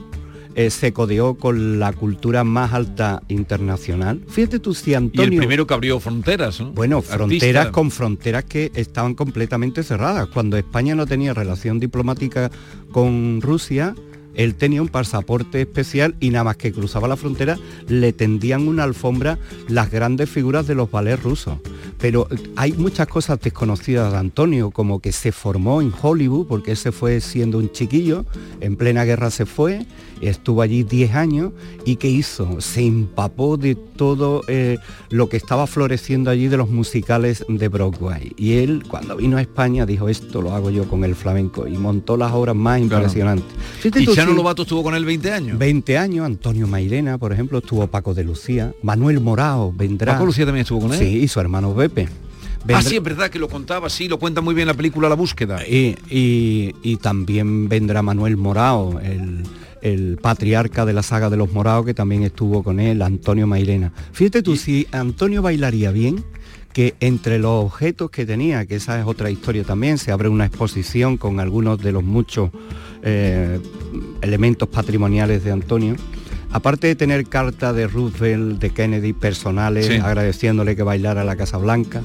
eh, se codeó con la cultura más alta internacional. Fíjate tú si Y Antonio... el primero que abrió fronteras, ¿no? Bueno, Artista. fronteras con fronteras que estaban completamente cerradas. Cuando España no tenía relación diplomática con Rusia, él tenía un pasaporte especial y nada más que cruzaba la frontera le tendían una alfombra las grandes figuras de los ballets rusos. Pero eh, hay muchas cosas desconocidas de Antonio, como que se formó en Hollywood, porque él se fue siendo un chiquillo, en plena guerra se fue, estuvo allí 10 años y ¿qué hizo? Se empapó de todo eh, lo que estaba floreciendo allí de los musicales de Broadway. Y él cuando vino a España dijo, esto lo hago yo con el flamenco y montó las obras más impresionantes. Chano sí, Lobato estuvo con él 20 años. 20 años, Antonio Mairena, por ejemplo, estuvo Paco de Lucía, Manuel Morao vendrá. Paco Lucía también estuvo con él. Sí, y su hermano Pepe. Ah, Vendrá- sí, es verdad que lo contaba, sí, lo cuenta muy bien la película La Búsqueda. y, y- y también vendrá Manuel Morao, el, el patriarca de la saga de los Moraos, que también estuvo con él, Antonio Mairena. Fíjate tú, si Antonio bailaría bien, que entre los objetos que tenía, que esa es otra historia también, se abre una exposición con algunos de los muchos eh, elementos patrimoniales de Antonio. Aparte de tener carta de Roosevelt, de Kennedy personales, Sí. agradeciéndole que bailara a la Casa Blanca,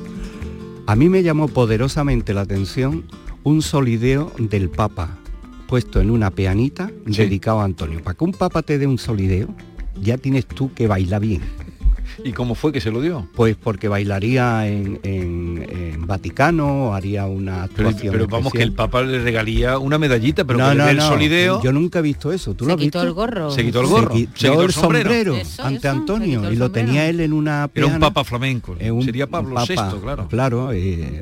a mí me llamó poderosamente la atención un solideo del Papa puesto en una peanita Sí. dedicado a Antonio. Para que un Papa te dé un solideo, ya tienes tú que bailar bien. ¿Y cómo fue que se lo dio? Pues porque bailaría en, en- en Vaticano, haría una Pero, actuación pero vamos, que el Papa le regalía una medallita, pero no, que le no, dé el no, solideo. Yo nunca he visto eso. ¿Tú lo Se has quitó visto? el gorro. Se quitó el gorro, Se se quitó el sombrero. sombrero, Eso, ante eso, Antonio y lo sombrero. tenía él en una Era un papa flamenco. Eh, un- Sería Pablo papa, VI, claro. Claro, eh,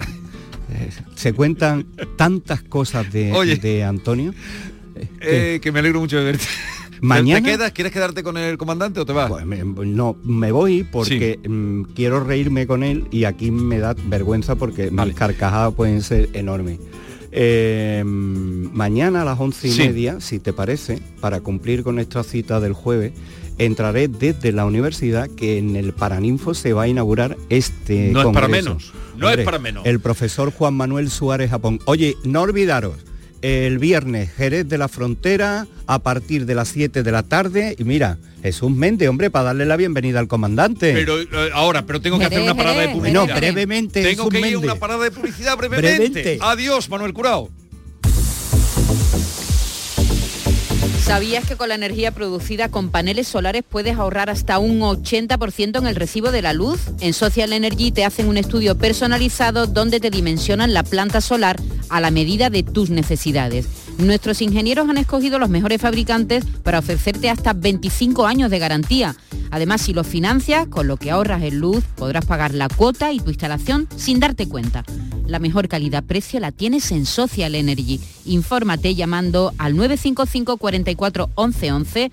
eh, se cuentan tantas cosas de, Oye. de Antonio. eh, que Eh, que me alegro mucho de verte. Mañana- ¿Te quedas? ¿Quieres quedarte con el comandante o te vas? pues me- no, me voy porque mm, quiero reírme con él y aquí me da vergüenza porque Vale. mis carcajadas pueden ser enormes. Eh, mañana a las once y Sí. media, si te parece, para cumplir con nuestra cita del jueves, entraré desde la universidad que en el Paraninfo se va a inaugurar este No es para menos, no es para menos. El profesor Juan Manuel Suárez Japón. Oye, no olvidaros, el viernes Jerez de la Frontera a partir de las 7 de la tarde y mira, Jesús Méndez, hombre, para darle la bienvenida al comandante. Pero eh, ahora, pero tengo que hacer una parada de publicidad. no, brevemente, Tengo Jesús que ir a una parada de publicidad brevemente. Brevemente. Adiós, Manuel Curao. ¿Sabías que con la energía producida con paneles solares puedes ahorrar hasta un 80% en el recibo de la luz? En Social Energy te hacen un estudio personalizado donde te dimensionan la planta solar a la medida de tus necesidades. Nuestros ingenieros han escogido los mejores fabricantes para ofrecerte hasta 25 años de garantía. Además, si lo financias, con lo que ahorras en luz, podrás pagar la cuota y tu instalación sin darte cuenta. La mejor calidad-precio la tienes en Social Energy. Infórmate llamando al 955 44 11 11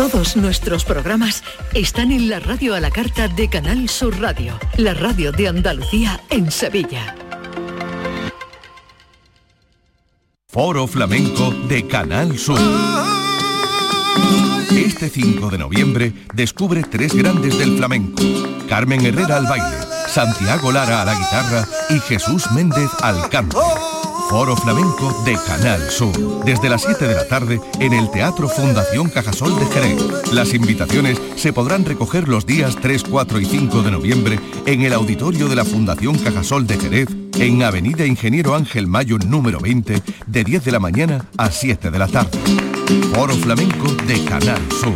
Todos nuestros programas están en la radio a la carta de Canal Sur Radio, la radio de Andalucía en Sevilla. Foro Flamenco de Canal Sur. Este 5 de noviembre descubre tres grandes del flamenco. Carmen Herrera al baile, Santiago Lara a la guitarra y Jesús Méndez al canto. Foro Flamenco de Canal Sur. Desde las 7 de la tarde en el Teatro Fundación Cajasol de Jerez. Las invitaciones se podrán recoger los días 3, 4 y 5 de noviembre en el auditorio de la Fundación Cajasol de Jerez en Avenida Ingeniero Ángel Mayo número 20 de 10 de la mañana a 7 de la tarde. Foro Flamenco de Canal Sur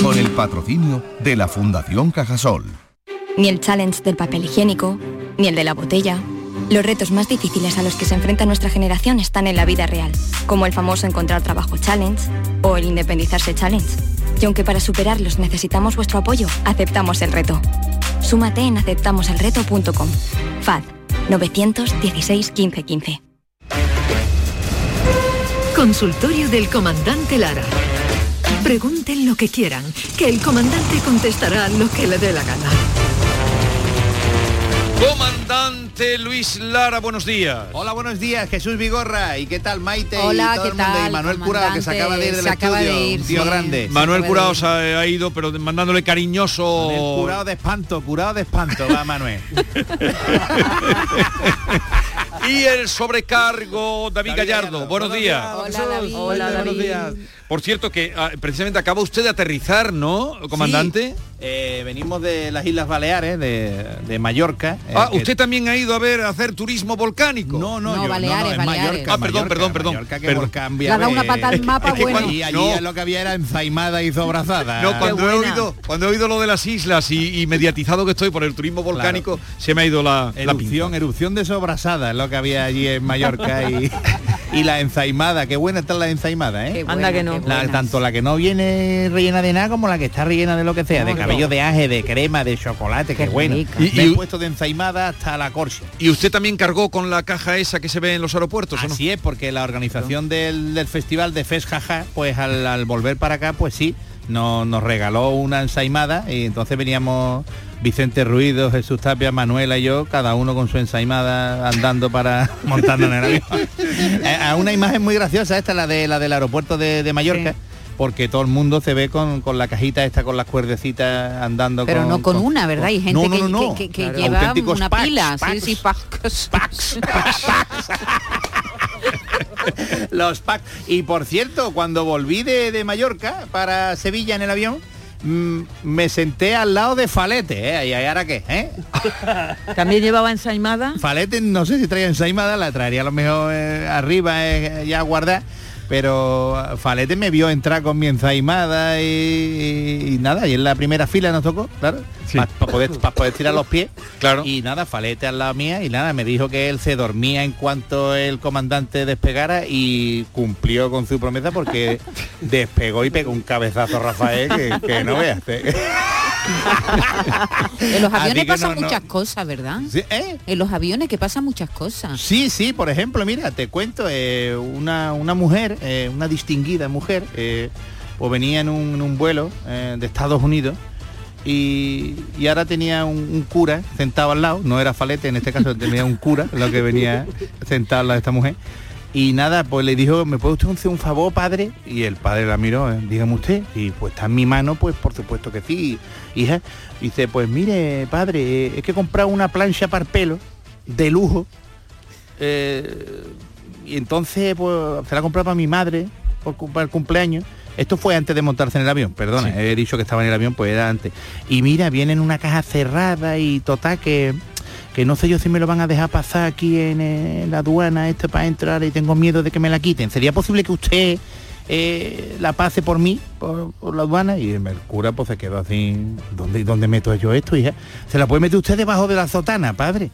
con el patrocinio de la Fundación Cajasol. Ni el challenge del papel higiénico, ni el de la botella. Los retos más difíciles a los que se enfrenta nuestra generación están en la vida real, como el famoso encontrar trabajo challenge o el independizarse challenge. Y aunque para superarlos necesitamos vuestro apoyo, aceptamos el reto. Súmate en aceptamoselreto.com. FAD 916 15 15. Consultorio del comandante Lara. Pregunten lo que quieran, que el comandante contestará lo que le dé la gana. Comandante Luis Lara, buenos días. Hola, buenos días, Jesús Vigorra. ¿Y qué tal, Maite? Hola, y todo ¿qué el mundo? tal, Y Manuel Curado, que se acaba de ir del Se acaba estudio. de ir, un tío sí. grande. Manuel Curao se ha, ha ido, pero mandándole cariñoso. Manuel curado de espanto, curado de espanto, va Manuel. Y el sobrecargo, David, Gallardo. Buenos días. Hola, David. Hola, buenos días. Por cierto, que ah, precisamente acaba usted de aterrizar, ¿no, comandante? Sí, eh, venimos de las Islas Baleares, de, de Mallorca. eh, Ah, que- usted también ha ido a ver a hacer turismo volcánico. No, no, No, yo, Baleares, no, no, en Baleares. Mallorca. Ah, perdón, Mallorca, perdón, perdón, Mallorca, que perdón. volcán ha dado una viable. pata al mapa, Es que bueno. Y allí No. lo que había era ensaimada y sobrazada. No, cuando he, oído, cuando he oído lo de las islas y, y mediatizado que estoy por el turismo volcánico, se me ha ido la, la Erupción, pinza. erupción de sobrasada es lo que había allí en Mallorca y, y la ensaimada, qué buena está la ensaimada, ¿eh? Anda que no. La- tanto la que no viene rellena de nada como la que está rellena de lo que sea, de cabello de aje, de crema, de chocolate, qué, Qué bueno. Y, Y- y- puesto de ensaimada hasta la corcha. ¿Y usted también cargó con la caja esa que se ve en los aeropuertos, o no? Así es, porque la organización del, del festival de Fes Jaja, pues al, al volver para acá, pues sí, nos, nos regaló una ensaimada y entonces veníamos Vicente Ruido, Jesús Tapia, Manuela y yo, cada uno con su ensaimada andando para montando en el avión. Eh, a una imagen muy graciosa esta, la de la del aeropuerto de, de Mallorca. Porque todo el mundo se ve con, con la cajita esta, con las cuerdecitas andando Pero con- no con una, ¿verdad? Hay gente No, no, que, no, que- que- que Claro. lleva una packs, pila. packs. Sí, sí, packs. los packs. Y por cierto, cuando volví de, de Mallorca para Sevilla en el avión, me senté al lado de Falete, ¿eh? ¿Y ahora qué? ¿eh? También llevaba ensaimada. Falete no sé si traía ensaimada, la traería a lo mejor eh, arriba eh, ya guardar. Pero Falete me vio entrar con mi ensaimada y, nada, y en la primera fila nos tocó, claro, para poder, pa poder tirar los pies. Claro. Y nada, Falete al lado mía y nada, me dijo que él se dormía en cuanto el comandante despegara y cumplió con su promesa porque despegó y pegó un cabezazo a Rafael que, que no veas. En los aviones pasan no, no. muchas cosas, ¿verdad? Sí, ¿eh? En los aviones que pasan muchas cosas. Sí, sí, por ejemplo, mira, te cuento, eh, una, una mujer, eh, una distinguida mujer, o venía en un, en un vuelo de Estados Unidos y, y ahora tenía un, un cura sentado al lado, no era falete, en este caso tenía un cura, lo que venía sentado al lado de esta mujer. Y nada, pues le dijo, ¿me puede usted hacer un favor, padre? Y el padre la miró, "Eh, dígame usted. Y pues está en mi mano, pues por supuesto que sí, hija. dice, pues mire, padre, es que he comprado una plancha para el pelo de lujo. eh, y entonces, pues, se la he comprado para mi madre por, para el cumpleaños. Esto fue antes de montarse en el avión, perdona, he dicho que estaba en el avión, pues era antes. Y mira, viene en una caja cerrada y total que que no sé yo si me lo van a dejar pasar aquí en, en la aduana esto para entrar y tengo miedo de que me la quiten. ¿Sería posible que usted eh, la pase por mí, por, la aduana? Y el cura pues se quedó así, ¿dónde, ¿dónde meto yo esto, hija? ¿Se la puede meter usted debajo de la sotana, padre?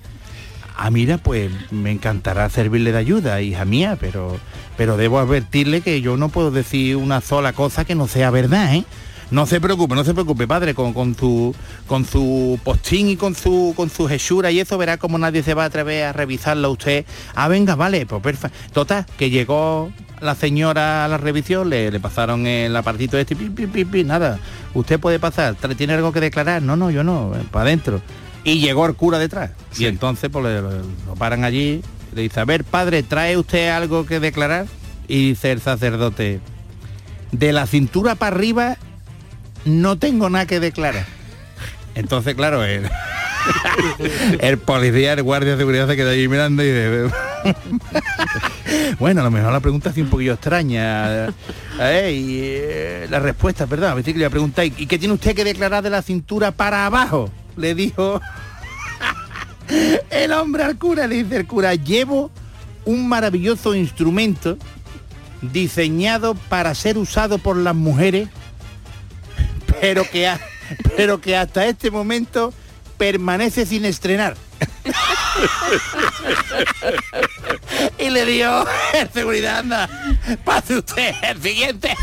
Ah, mira, pues me encantará servirle de ayuda, hija mía, pero, pero debo advertirle que yo no puedo decir una sola cosa que no sea verdad, ¿eh? No se preocupe, no se preocupe, padre, con, con su con su postín y con su con su hechura y eso verá como nadie se va a atrever a revisarlo a usted. Ah, venga, vale, pues perfecto. Total, que llegó la señora a la revisión, le, le pasaron el apartito este, pi, pi, pi, pi, nada. Usted puede pasar, ¿Tra- ¿tiene algo que declarar? No, no, yo no, para adentro. Y llegó el cura detrás. Y entonces pues le- lo paran allí, le dice, a ver, padre, ¿trae usted algo que declarar? Y dice el sacerdote, de la cintura para arriba no tengo nada que declarar. Entonces, claro, el, policía, el guardia de seguridad se queda allí mirando y dice, bueno, a lo mejor la pregunta es un poquillo extraña. Eh, y eh, la respuesta, perdón, a veces que le preguntáis, ¿y qué tiene usted que declarar de la cintura para abajo? Le dijo el hombre al cura, le dice el cura, llevo un maravilloso instrumento diseñado para ser usado por las mujeres pero que, ha- pero que hasta este momento permanece sin estrenar. y le dio seguridad, anda, pase usted el siguiente.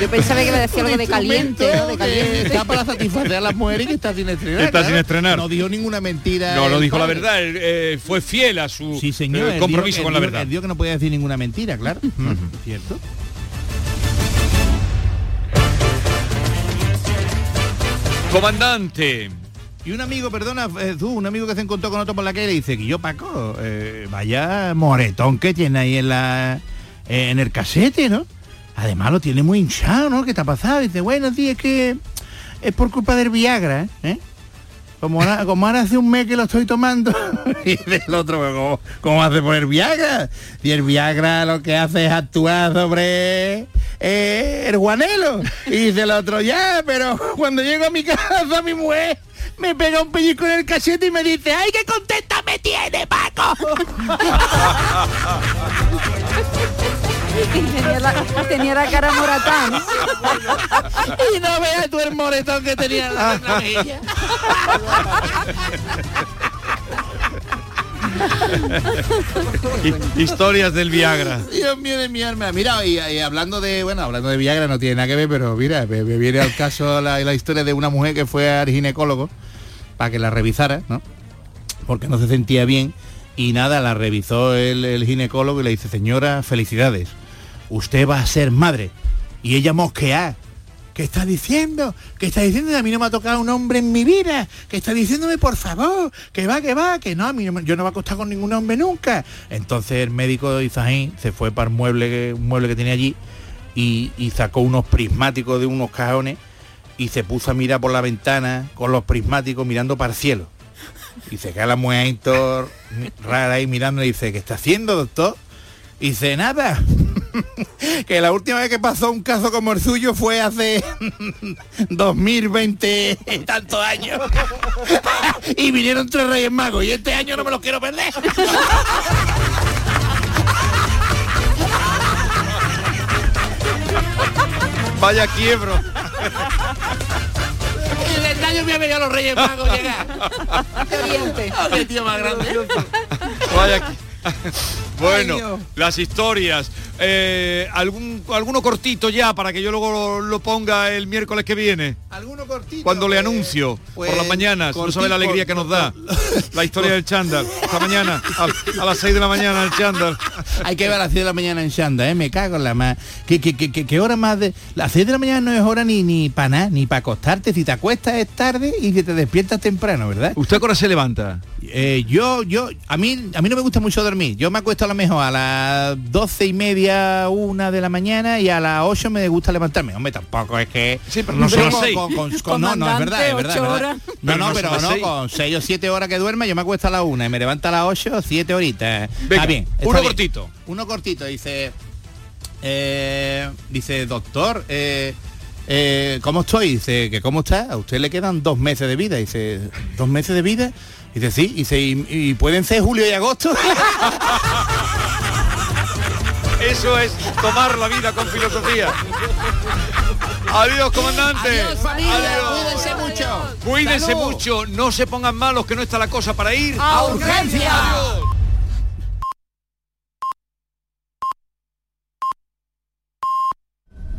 Yo pensaba que iba a decir algo de caliente, ¿no? De caliente. Está para satisfacer a las mujeres que está sin estrenar. Está sin estrenar. No dijo ninguna mentira. No, no dijo la verdad, él, eh, fue fiel a su Sí, señor. eh, compromiso con la verdad. que no podía decir ninguna mentira, claro. ¿Cierto? Comandante. Y un amigo, perdona, eh, tú, un amigo que se encontró con otro por la calle le dice que yo, Paco, eh, vaya moretón que tiene ahí en la eh, en el casete, ¿no? Además lo tiene muy hinchado, ¿no? ¿Qué te ha pasado? dice, bueno, sí, es que es por culpa del Viagra, ¿eh? Como ahora, como hace un mes que lo estoy tomando. y del otro, ¿cómo, cómo hace por el Viagra? Y el Viagra lo que hace es actuar sobre el guanelo. Y dice el otro, ya, pero cuando llego a mi casa, mi mujer me pega un pellizco en el cachete y me dice, ¡ay, qué contenta me tiene, Paco! tenía, la, tenía la cara moratán. y no veas tú el moretón que tenía en la, en la mejilla. Hi- Historias del Viagra. Dios mío mi. Mira, y, hablando de, bueno, hablando de Viagra no tiene nada que ver, pero mira, me, me viene al caso la, la historia de una mujer que fue al ginecólogo para que la revisara, ¿no? Porque no se sentía bien. Y nada, la revisó el, el ginecólogo y le dice, señora, felicidades. Usted va a ser madre. Y ella mosquea. ¿Qué está diciendo? ¿Qué está diciendo? A mí no me ha tocado un hombre en mi vida. Que está diciéndome, por favor, que va, que va, que no, a mí no yo no me he acostado con ningún hombre nunca. Entonces el médico de Izaín se fue para el mueble, un mueble que tenía allí y, sacó unos prismáticos de unos cajones y se puso a mirar por la ventana con los prismáticos mirando para el cielo. Y se queda la mujer rara ahí mirando y dice, ¿qué está haciendo, doctor? Y dice, nada. que la última vez que pasó un caso como el suyo fue hace 2020 y tantos años. y vinieron tres reyes magos y este año no me los quiero perder. Vaya quiebro. este año me ha venido los reyes magos llegar. Oh, qué tío más grande. Vaya Bueno, las historias. eh, algún, alguno cortito ya para que yo luego lo, lo ponga el miércoles que viene. ¿Alguno cortito? Cuando le anuncio por las pues, mañanas, no sabe la alegría que nos da. La historia del chándal. Esta mañana, a, a las 6 de la mañana el chándal. Hay que ver a las 6 de la mañana en Shanda, ¿eh? Me cago en la más. ¿Qué, qué, qué, qué- qué hora más de...? Las 6 de la mañana no es hora ni, ni para nada, ni para acostarte. Si te acuestas es tarde y que te despiertas temprano, ¿verdad? ¿Usted a qué hora se levanta? Eh, yo, yo, a mí, a mí no me gusta mucho dormir. Yo me acuesto a lo mejor a las doce y media, una de la mañana y a las 8 me gusta levantarme. Hombre, tampoco es que... Sí, pero no son con, con- con- no, no, es verdad, es verdad. es ocho verdad. horas. No, Pero no, no pero son las no, seis. con 6 o 7 horas que duerma, yo me acuesto a la una y me levanto a las 8, 7 horitas. Venga, está bien. está uno bien. cortito. Uno cortito, dice... eh, dice, doctor, eh, eh, ¿cómo estoy? Dice, que ¿cómo está? A usted le quedan dos meses de vida. Dice, ¿dos meses de vida? Dice, sí. Dice, ¿y, y pueden ser julio y agosto? Eso es tomar la vida con filosofía. Adiós, comandante. Adiós, familia. Adiós. Cuídense mucho. Cuídense Salud. mucho. No se pongan malos que no está la cosa para ir A urgencia. Adiós.